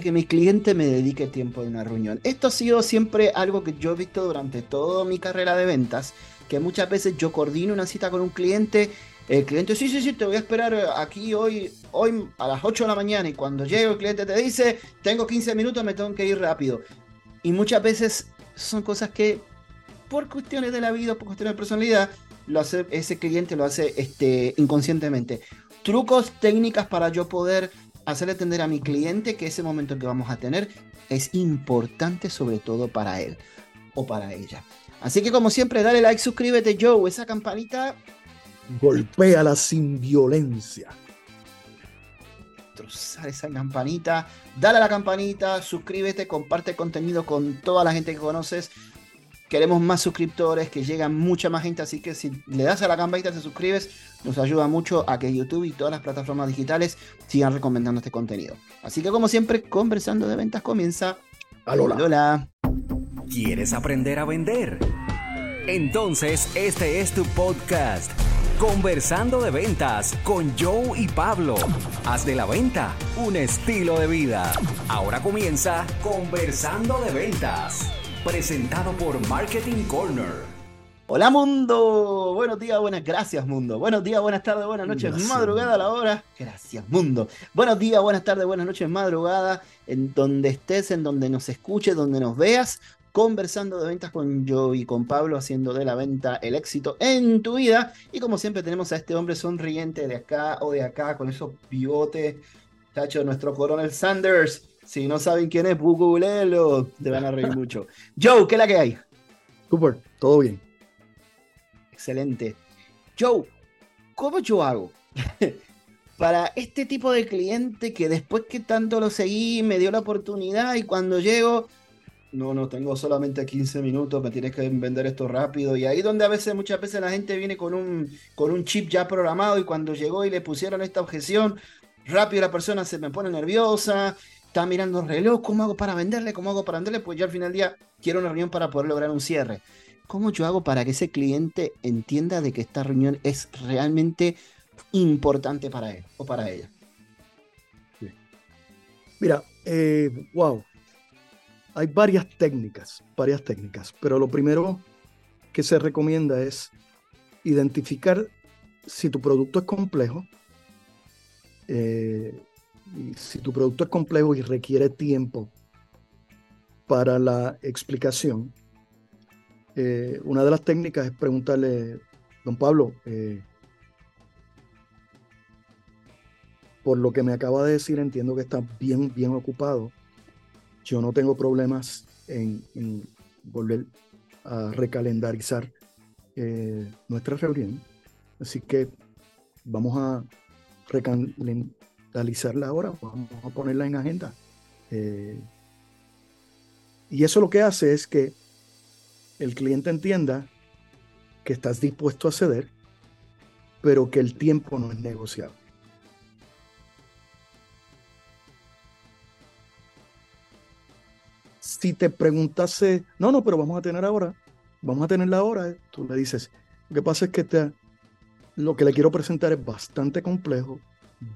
que mi cliente me dedique tiempo en una reunión. Esto ha sido siempre algo que yo he visto durante toda mi carrera de ventas, que muchas veces yo coordino una cita con un cliente, el cliente, sí, sí, sí, te voy a esperar aquí hoy, hoy a las 8 de la mañana y cuando llegue el cliente te dice, tengo 15 minutos, me tengo que ir rápido. Y muchas veces son cosas que por cuestiones de la vida, por cuestiones de personalidad, lo hace, ese cliente lo hace este, inconscientemente. Trucos, técnicas para yo poder hacer entender a mi cliente que ese momento que vamos a tener es importante sobre todo para él o para ella. Así que como siempre, dale like, suscríbete, Joe, esa campanita. Golpéala sin violencia. Trozar esa campanita, dale a la campanita, suscríbete, comparte contenido con toda la gente que conoces. Queremos más suscriptores, que llegan mucha más gente, así que si le das a la campanita, te suscribes, nos ayuda mucho a que YouTube y todas las plataformas digitales sigan recomendando este contenido. Así que como siempre, conversando de ventas comienza. Alola. Hola. ¿Quieres aprender a vender? Entonces este es tu podcast. Conversando de ventas con Joe y Pablo. Haz de la venta un estilo de vida. Ahora comienza Conversando de ventas. Presentado por Marketing Corner. Hola mundo, buenos días, buenas gracias mundo, buenos días, buenas tardes, buenas noches, Gracias. madrugada a la hora, gracias mundo, buenos días, buenas tardes, buenas noches, madrugada, en donde estés, en donde nos escuches, donde nos veas, conversando de ventas con yo y con Pablo, haciendo de la venta el éxito en tu vida, y como siempre tenemos a este hombre sonriente de acá o de acá, con esos bigotes, tacho, nuestro coronel Sanders, si no saben quién es, googlelo, te van a reír mucho. Joe, ¿qué es la que hay? Super, todo bien. Excelente. Joe, ¿cómo yo hago? Para este tipo de cliente que después que tanto lo seguí, me dio la oportunidad y cuando llego, no, no, tengo solamente 15 minutos, me tienes que vender esto rápido. Y ahí donde a veces, muchas veces la gente viene con un, con un chip ya programado y cuando llegó y le pusieron esta objeción, rápido la persona se me pone nerviosa, está mirando el reloj, ¿cómo hago para venderle? ¿Cómo hago para venderle? Pues yo al final del día quiero una reunión para poder lograr un cierre. ¿Cómo yo hago para que ese cliente entienda de que esta reunión es realmente importante para él o para ella? Mira, eh, wow. Hay varias técnicas, varias técnicas, pero lo primero que se recomienda es identificar si tu producto es complejo, eh, y si tu producto es complejo y requiere tiempo para la explicación, eh, una de las técnicas es preguntarle, don Pablo, eh, por lo que me acaba de decir, entiendo que está bien, bien ocupado. Yo no tengo problemas en, volver a recalendarizar eh, nuestra reunión. Así que vamos a recalendarizarla ahora, vamos a ponerla en agenda. Eh, y eso lo que hace es que el cliente entienda que estás dispuesto a ceder, pero que el tiempo no es negociable. Si te preguntase, no, no, pero vamos a tener ahora, vamos a tenerla ahora, tú le dices, lo que pasa es que te, lo que le quiero presentar es bastante complejo,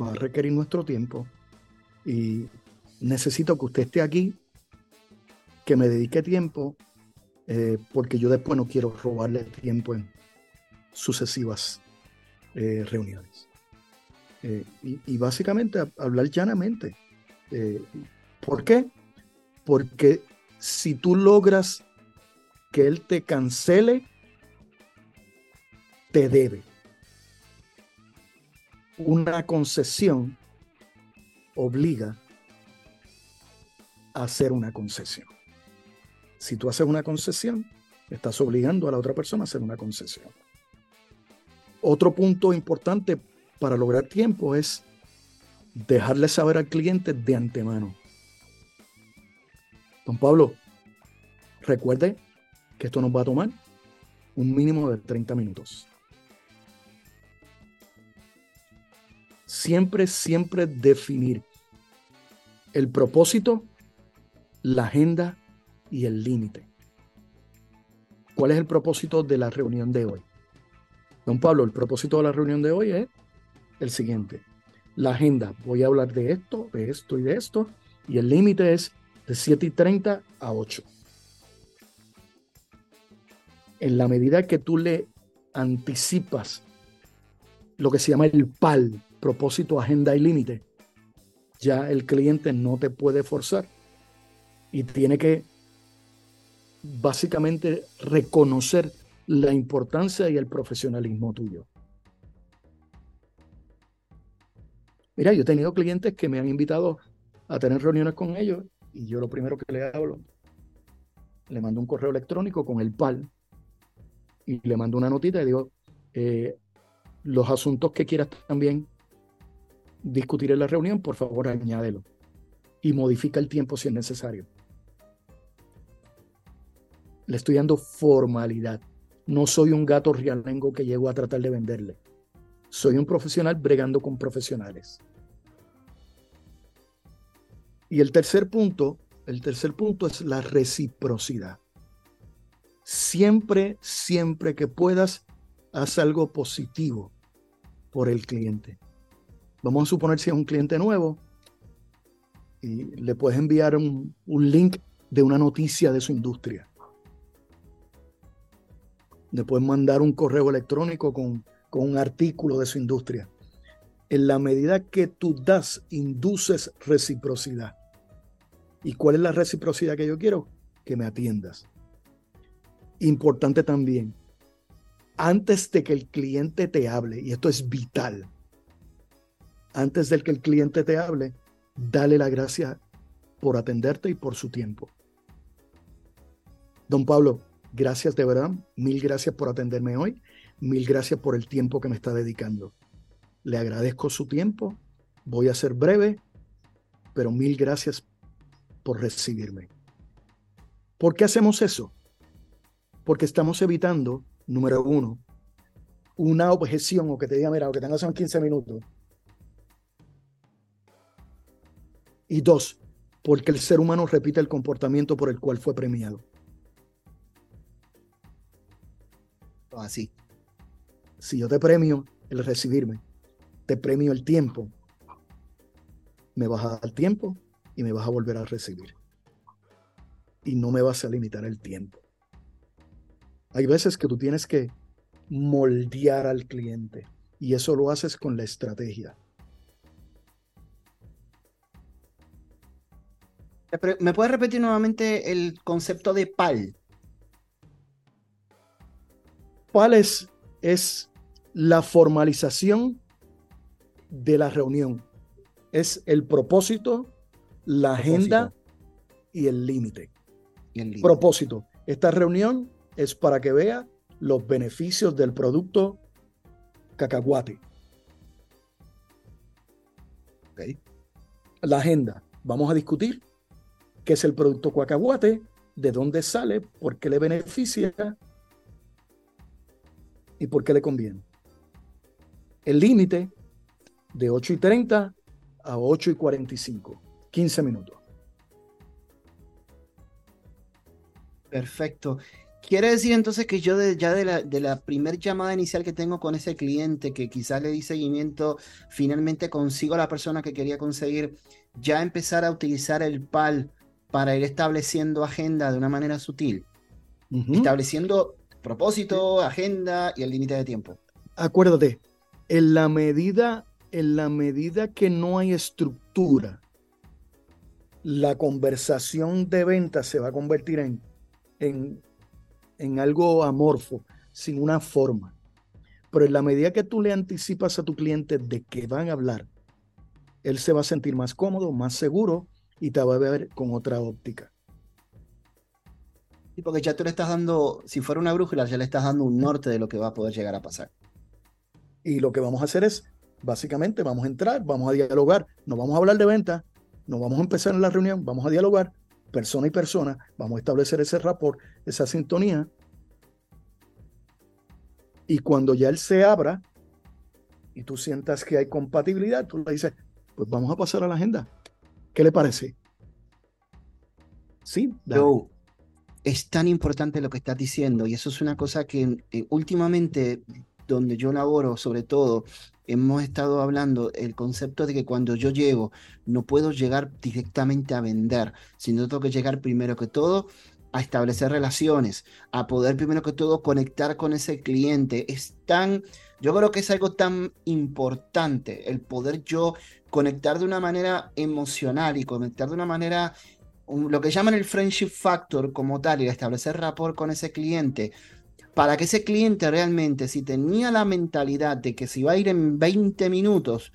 va a requerir nuestro tiempo y necesito que usted esté aquí, que me dedique tiempo, eh, porque yo después no quiero robarle tiempo en sucesivas eh, reuniones. Eh, y, básicamente hablar llanamente. ¿Por qué? Porque si tú logras que él te cancele, te debe. Una concesión obliga a hacer una concesión. Si tú haces una concesión, estás obligando a la otra persona a hacer una concesión. Otro punto importante para lograr tiempo es dejarle saber al cliente de antemano. Don Pablo, recuerde que esto nos va a tomar un mínimo de 30 minutos. Siempre, siempre definir el propósito, la agenda y el límite. ¿Cuál es el propósito de la reunión de hoy? Don Pablo, el propósito de la reunión de hoy es el siguiente. La agenda, voy a hablar de esto, de esto y de esto. Y el límite es de 7 y 30 a 8. En la medida que tú le anticipas lo que se llama el PAL, propósito, agenda y límite, ya el cliente no te puede forzar y tiene que básicamente reconocer la importancia y el profesionalismo tuyo. Mira, yo he tenido clientes que me han invitado a tener reuniones con ellos y yo lo primero que le hablo, le mando un correo electrónico con el PAL y le mando una notita y digo, eh, los asuntos que quieras también discutir en la reunión, por favor añádelo y modifica el tiempo si es necesario. Le estoy dando formalidad. No soy un gato rialengo que llego a tratar de venderle. Soy un profesional bregando con profesionales. Y el tercer punto, el tercer punto es la reciprocidad. Siempre, siempre que puedas, haz algo positivo por el cliente. Vamos a suponer si es un cliente nuevo y le puedes enviar un, un link de una noticia de su industria. Le puedes mandar un correo electrónico con, con un artículo de su industria. En la medida que tú das, induces reciprocidad. ¿Y cuál es la reciprocidad que yo quiero? Que me atiendas. Importante también, antes de que el cliente te hable, y esto es vital, antes de que el cliente te hable, dale la gracia por atenderte y por su tiempo. Don Pablo, gracias de verdad, mil gracias por atenderme hoy, mil gracias por el tiempo que me está dedicando. Le agradezco su tiempo, voy a ser breve, pero mil gracias por recibirme. ¿Por qué hacemos eso? Porque estamos evitando, número uno, una objeción o que te diga, mira, lo que tengas son 15 minutos. Y dos, porque el ser humano repite el comportamiento por el cual fue premiado. Así. Si yo te premio el recibirme, te premio el tiempo, me vas a dar tiempo, y me vas a volver a recibir. Y no me vas a limitar el tiempo. Hay veces que tú tienes que moldear al cliente y eso lo haces con la estrategia. ¿Me puedes repetir nuevamente el concepto de PAL? PAL es, es la formalización de la reunión. Es el propósito, la agenda y el límite. Propósito. Esta reunión es para que vea los beneficios del producto cacahuate. La agenda. Vamos a discutir qué es el producto cacahuate, de dónde sale, por qué le beneficia y por qué le conviene. El límite de 8 y 30 a 8 y 45. 15 minutos. Perfecto. Quiere decir entonces que yo ya de la, de la primer llamada inicial que tengo con ese cliente, que quizás le di seguimiento, finalmente consigo a la persona que quería conseguir, ya empezar a utilizar el PAL para ir estableciendo agenda de una manera sutil, estableciendo propósito, agenda y el límite de tiempo. Acuérdate, en la medida, en la medida que no hay estructura, la conversación de venta se va a convertir en, en, en algo amorfo, sin una forma. Pero en la medida que tú le anticipas a tu cliente de que van a hablar, él se va a sentir más cómodo, más seguro y te va a ver con otra óptica. Y porque ya tú le estás dando, si fuera una brújula, ya le estás dando un norte de lo que va a poder llegar a pasar. Y lo que vamos a hacer es, básicamente, vamos a entrar, vamos a dialogar, no vamos a hablar de venta, nos vamos a empezar en la reunión, vamos a dialogar, persona y persona, vamos a establecer ese rapport, esa sintonía. Y cuando ya él se abra y tú sientas que hay compatibilidad, tú le dices, pues vamos a pasar a la agenda. ¿Qué le parece? Sí, Joe, es tan importante lo que estás diciendo y eso es una cosa que eh, últimamente donde yo laboro, sobre todo, hemos estado hablando el concepto de que cuando yo llego, no puedo llegar directamente a vender, sino tengo que llegar primero que todo a establecer relaciones, a poder primero que todo conectar con ese cliente. Es tan, yo creo que es algo tan importante el poder yo conectar de una manera emocional y conectar de una manera, lo que llaman el friendship factor como tal, y establecer rapport con ese cliente, para que ese cliente realmente, si tenía la mentalidad de que si va a ir en 20 minutos,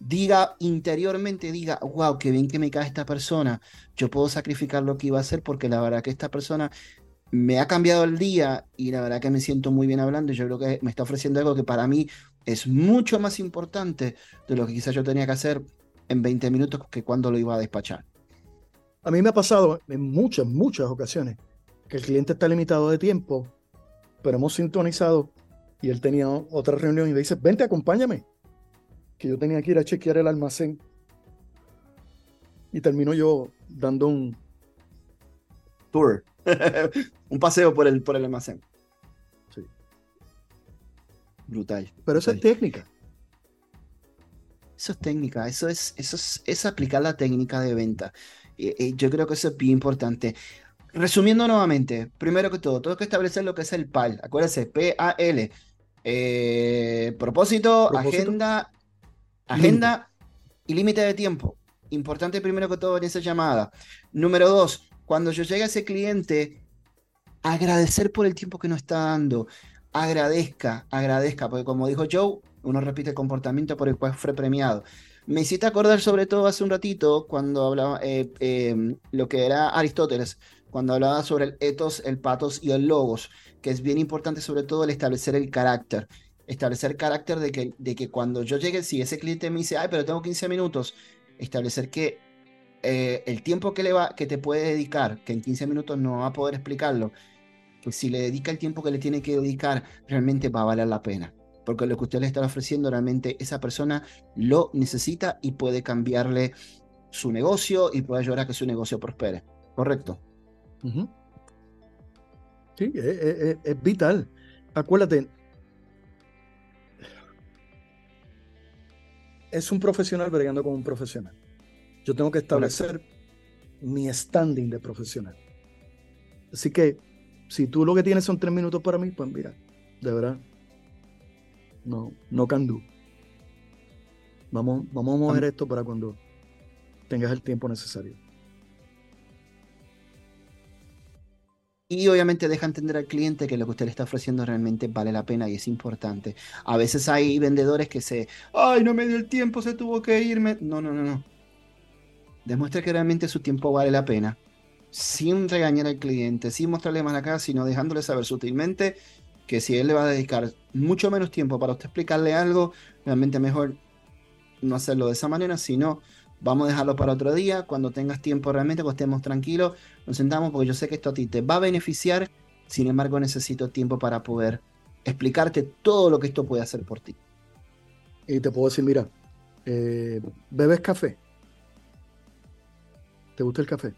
diga interiormente, diga, wow, qué bien que me cae esta persona, yo puedo sacrificar lo que iba a hacer porque la verdad que esta persona me ha cambiado el día y la verdad que me siento muy bien hablando y yo creo que me está ofreciendo algo que para mí es mucho más importante de lo que quizás yo tenía que hacer en 20 minutos que cuando lo iba a despachar. A mí me ha pasado en muchas, muchas ocasiones que el cliente está limitado de tiempo, pero hemos sintonizado y él tenía otra reunión y le dice, vente, acompáñame que yo tenía que ir a chequear el almacén. Y termino yo dando un tour, un paseo por el, por el almacén. Sí. Brutal. Pero eso es técnica. Eso es técnica, eso es, eso es, aplicar la técnica de venta. yo creo que eso es bien importante. Resumiendo nuevamente, primero que todo, tengo que establecer lo que es el PAL. Acuérdense, P-A-L. Eh, propósito, agenda Agenda y límite de tiempo. Importante primero que todo en esa llamada. Número dos, cuando yo llegue a ese cliente, agradecer por el tiempo que nos está dando. Agradezca, agradezca, porque como dijo Joe, uno repite el comportamiento por el cual fue premiado. Me hiciste acordar sobre todo hace un ratito cuando hablaba eh, em, lo que era Aristóteles, cuando hablaba sobre el ethos, el patos y el logos, que es bien importante sobre todo el establecer el carácter establecer carácter de que, de que cuando yo llegue, si ese cliente me dice, ay, pero tengo 15 minutos, establecer que eh, el tiempo que, le va, que te puede dedicar, que en 15 minutos no va a poder explicarlo, que si le dedica el tiempo que le tiene que dedicar, realmente va a valer la pena. Porque lo que usted le está ofreciendo, realmente esa persona lo necesita y puede cambiarle su negocio y puede ayudar a que su negocio prospere. ¿Correcto? Sí, es vital. Acuérdate, es un profesional bregando con un profesional. Yo tengo que establecer mi standing de profesional. Así que, si tú lo que tienes son tres minutos para mí, pues mira, de verdad, no, no can do. Vamos, vamos a mover esto para cuando tengas el tiempo necesario. Y obviamente deja entender al cliente que lo que usted le está ofreciendo realmente vale la pena y es importante. A veces hay vendedores que se, ay, no me dio el tiempo, se tuvo que irme. No, no, no, no. Demuestre que realmente su tiempo vale la pena. Sin regañar al cliente, sin mostrarle más la cara, sino dejándole saber sutilmente que si él le va a dedicar mucho menos tiempo para usted explicarle algo, realmente mejor no hacerlo de esa manera, sino Vamos a dejarlo para otro día, cuando tengas tiempo realmente, cuando estemos tranquilos, nos sentamos porque yo sé que esto a ti te va a beneficiar, sin embargo necesito tiempo para poder explicarte todo lo que esto puede hacer por ti. Y te puedo decir, mira, eh, ¿bebes café? ¿Te gusta el café?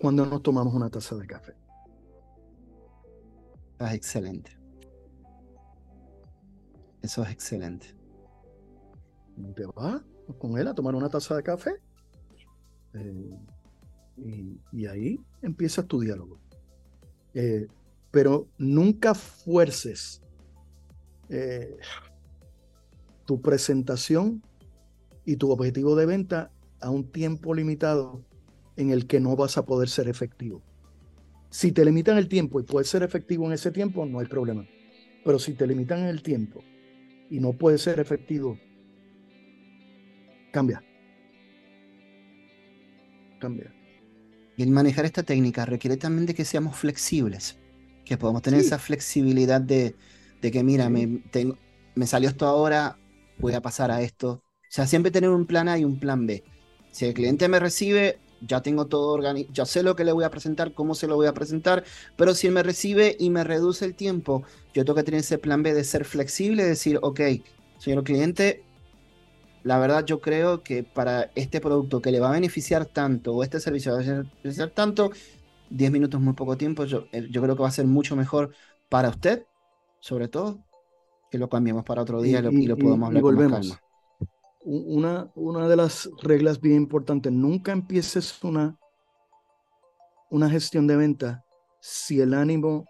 ¿Cuándo nos tomamos una taza de café? Es excelente. Eso es excelente. ¿Te va? con él a tomar una taza de café. Eh, y, ahí empiezas tu diálogo. Eh, pero nunca fuerces eh, tu presentación y tu objetivo de venta a un tiempo limitado en el que no vas a poder ser efectivo. Si te limitan el tiempo y puedes ser efectivo en ese tiempo, no hay problema. Pero si te limitan el tiempo y no puedes ser efectivo Cambia. Cambia. Y el manejar esta técnica requiere también de que seamos flexibles, que podamos tener esa flexibilidad de, que, mira, me, tengo, me salió esto ahora, voy a pasar a esto. O sea, siempre tener un plan A y un plan B. Si el cliente me recibe, ya tengo todo organizado, ya sé lo que le voy a presentar, cómo se lo voy a presentar, pero si él me recibe y me reduce el tiempo, yo tengo que tener ese plan B de ser flexible, decir, ok, señor cliente, la verdad yo creo que para este producto que le va a beneficiar tanto o este servicio va a beneficiar tanto, 10 minutos es muy poco tiempo, yo, eh, yo creo que va a ser mucho mejor para usted, sobre todo, que lo cambiemos para otro día y, lo, podemos hablar con calma. Una, una de las reglas bien importantes, nunca empieces una, una gestión de venta si el ánimo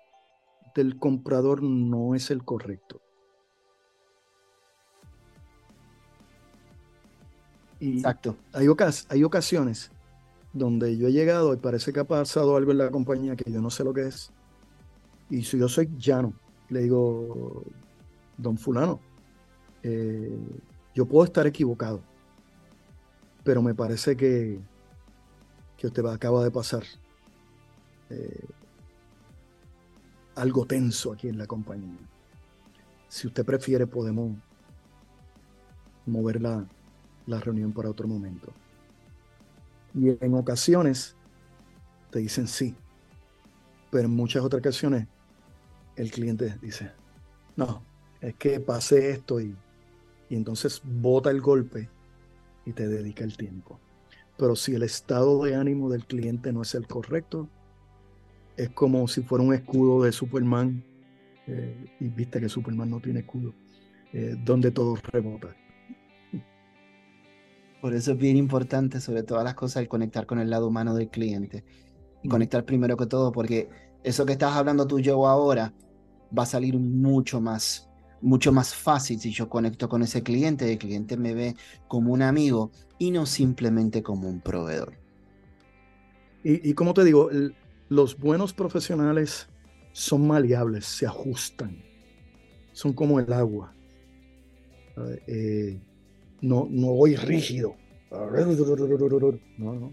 del comprador no es el correcto. Exacto. Hay, hay ocasiones donde yo he llegado y parece que ha pasado algo en la compañía que yo no sé lo que es. Y si yo soy llano, le digo, don fulano, eh, yo puedo estar equivocado, pero me parece que, que usted acaba de pasar eh, algo tenso aquí en la compañía. Si usted prefiere, podemos mover la, la reunión para otro momento. Y en ocasiones te dicen sí, pero en muchas otras ocasiones el cliente dice, no, es que pasé esto y, y entonces bota el golpe y te dedica el tiempo. Pero si el estado de ánimo del cliente no es el correcto, es como si fuera un escudo de Superman, eh, y viste que Superman no tiene escudo, eh, donde todo rebota. Por eso es bien importante, sobre todas las cosas, el conectar con el lado humano del cliente. Y conectar primero que todo, porque eso que estás hablando tú yo ahora va a salir mucho más, mucho más fácil si yo conecto con ese cliente. El cliente me ve como un amigo y no simplemente como un proveedor. Y, como te digo, los buenos profesionales son maleables, se ajustan, son como el agua. Eh, no, no voy rígido. No, no.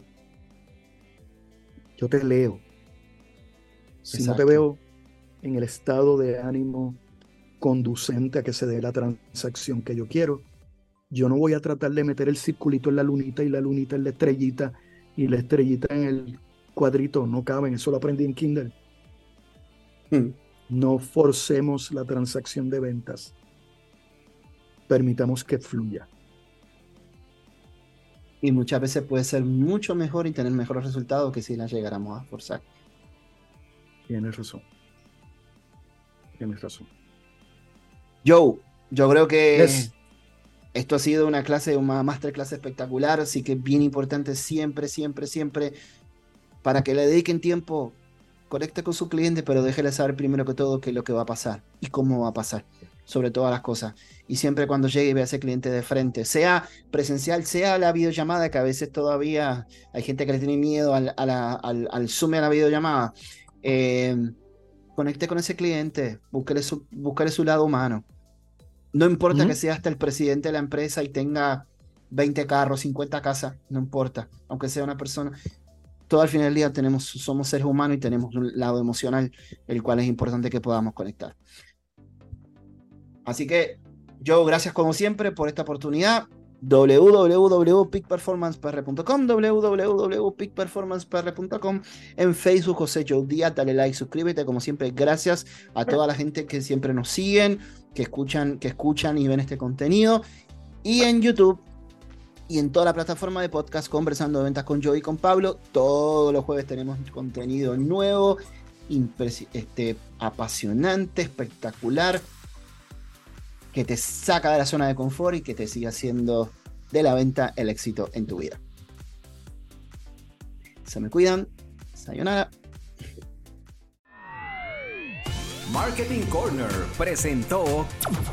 Yo te leo. Si no te veo en el estado de ánimo conducente a que se dé la transacción que yo quiero, yo no voy a tratar de meter el circulito en la lunita y la lunita en la estrellita y la estrellita en el cuadrito. No caben, eso lo aprendí en Kindle. Hmm. No forcemos la transacción de ventas. Permitamos que fluya. Y muchas veces puede ser mucho mejor y tener mejores resultados que si la llegáramos a forzar. Tienes razón. Tienes razón. Joe, yo creo que esto ha sido una clase, una masterclass espectacular, así que bien importante siempre, siempre, siempre, para que le dediquen tiempo, conecte con su cliente, pero déjele saber primero que todo qué es lo que va a pasar y cómo va a pasar sobre todas las cosas. Y siempre cuando llegue y vea a ese cliente de frente, sea presencial, sea la videollamada, que a veces todavía hay gente que le tiene miedo al, al, Zoom a la videollamada, eh, conecte con ese cliente, búsquele su, su lado humano. No importa que sea hasta el presidente de la empresa y tenga 20 carros, 50 casas, no importa, aunque sea una persona. Todo al final del día tenemos, somos seres humanos y tenemos un lado emocional, el cual es importante que podamos conectar. Así que, yo gracias como siempre por esta oportunidad www.peakperformancepr.com www.peakperformancepr.com en Facebook José Joe Díaz, dale like, suscríbete, como siempre, gracias a toda la gente que siempre nos siguen, que escuchan, que escuchan y ven este contenido, y en YouTube y en toda la plataforma de podcast conversando de ventas con Joe y con Pablo, todos los jueves tenemos contenido nuevo, este, apasionante, espectacular, que te saca de la zona de confort y que te siga haciendo de la venta el éxito en tu vida. Se me cuidan. Sayonara. Marketing Corner presentó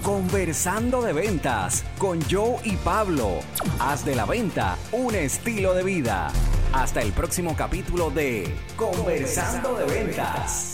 Conversando de Ventas con Joe y Pablo. Haz de la venta un estilo de vida. Hasta el próximo capítulo de Conversando de Ventas.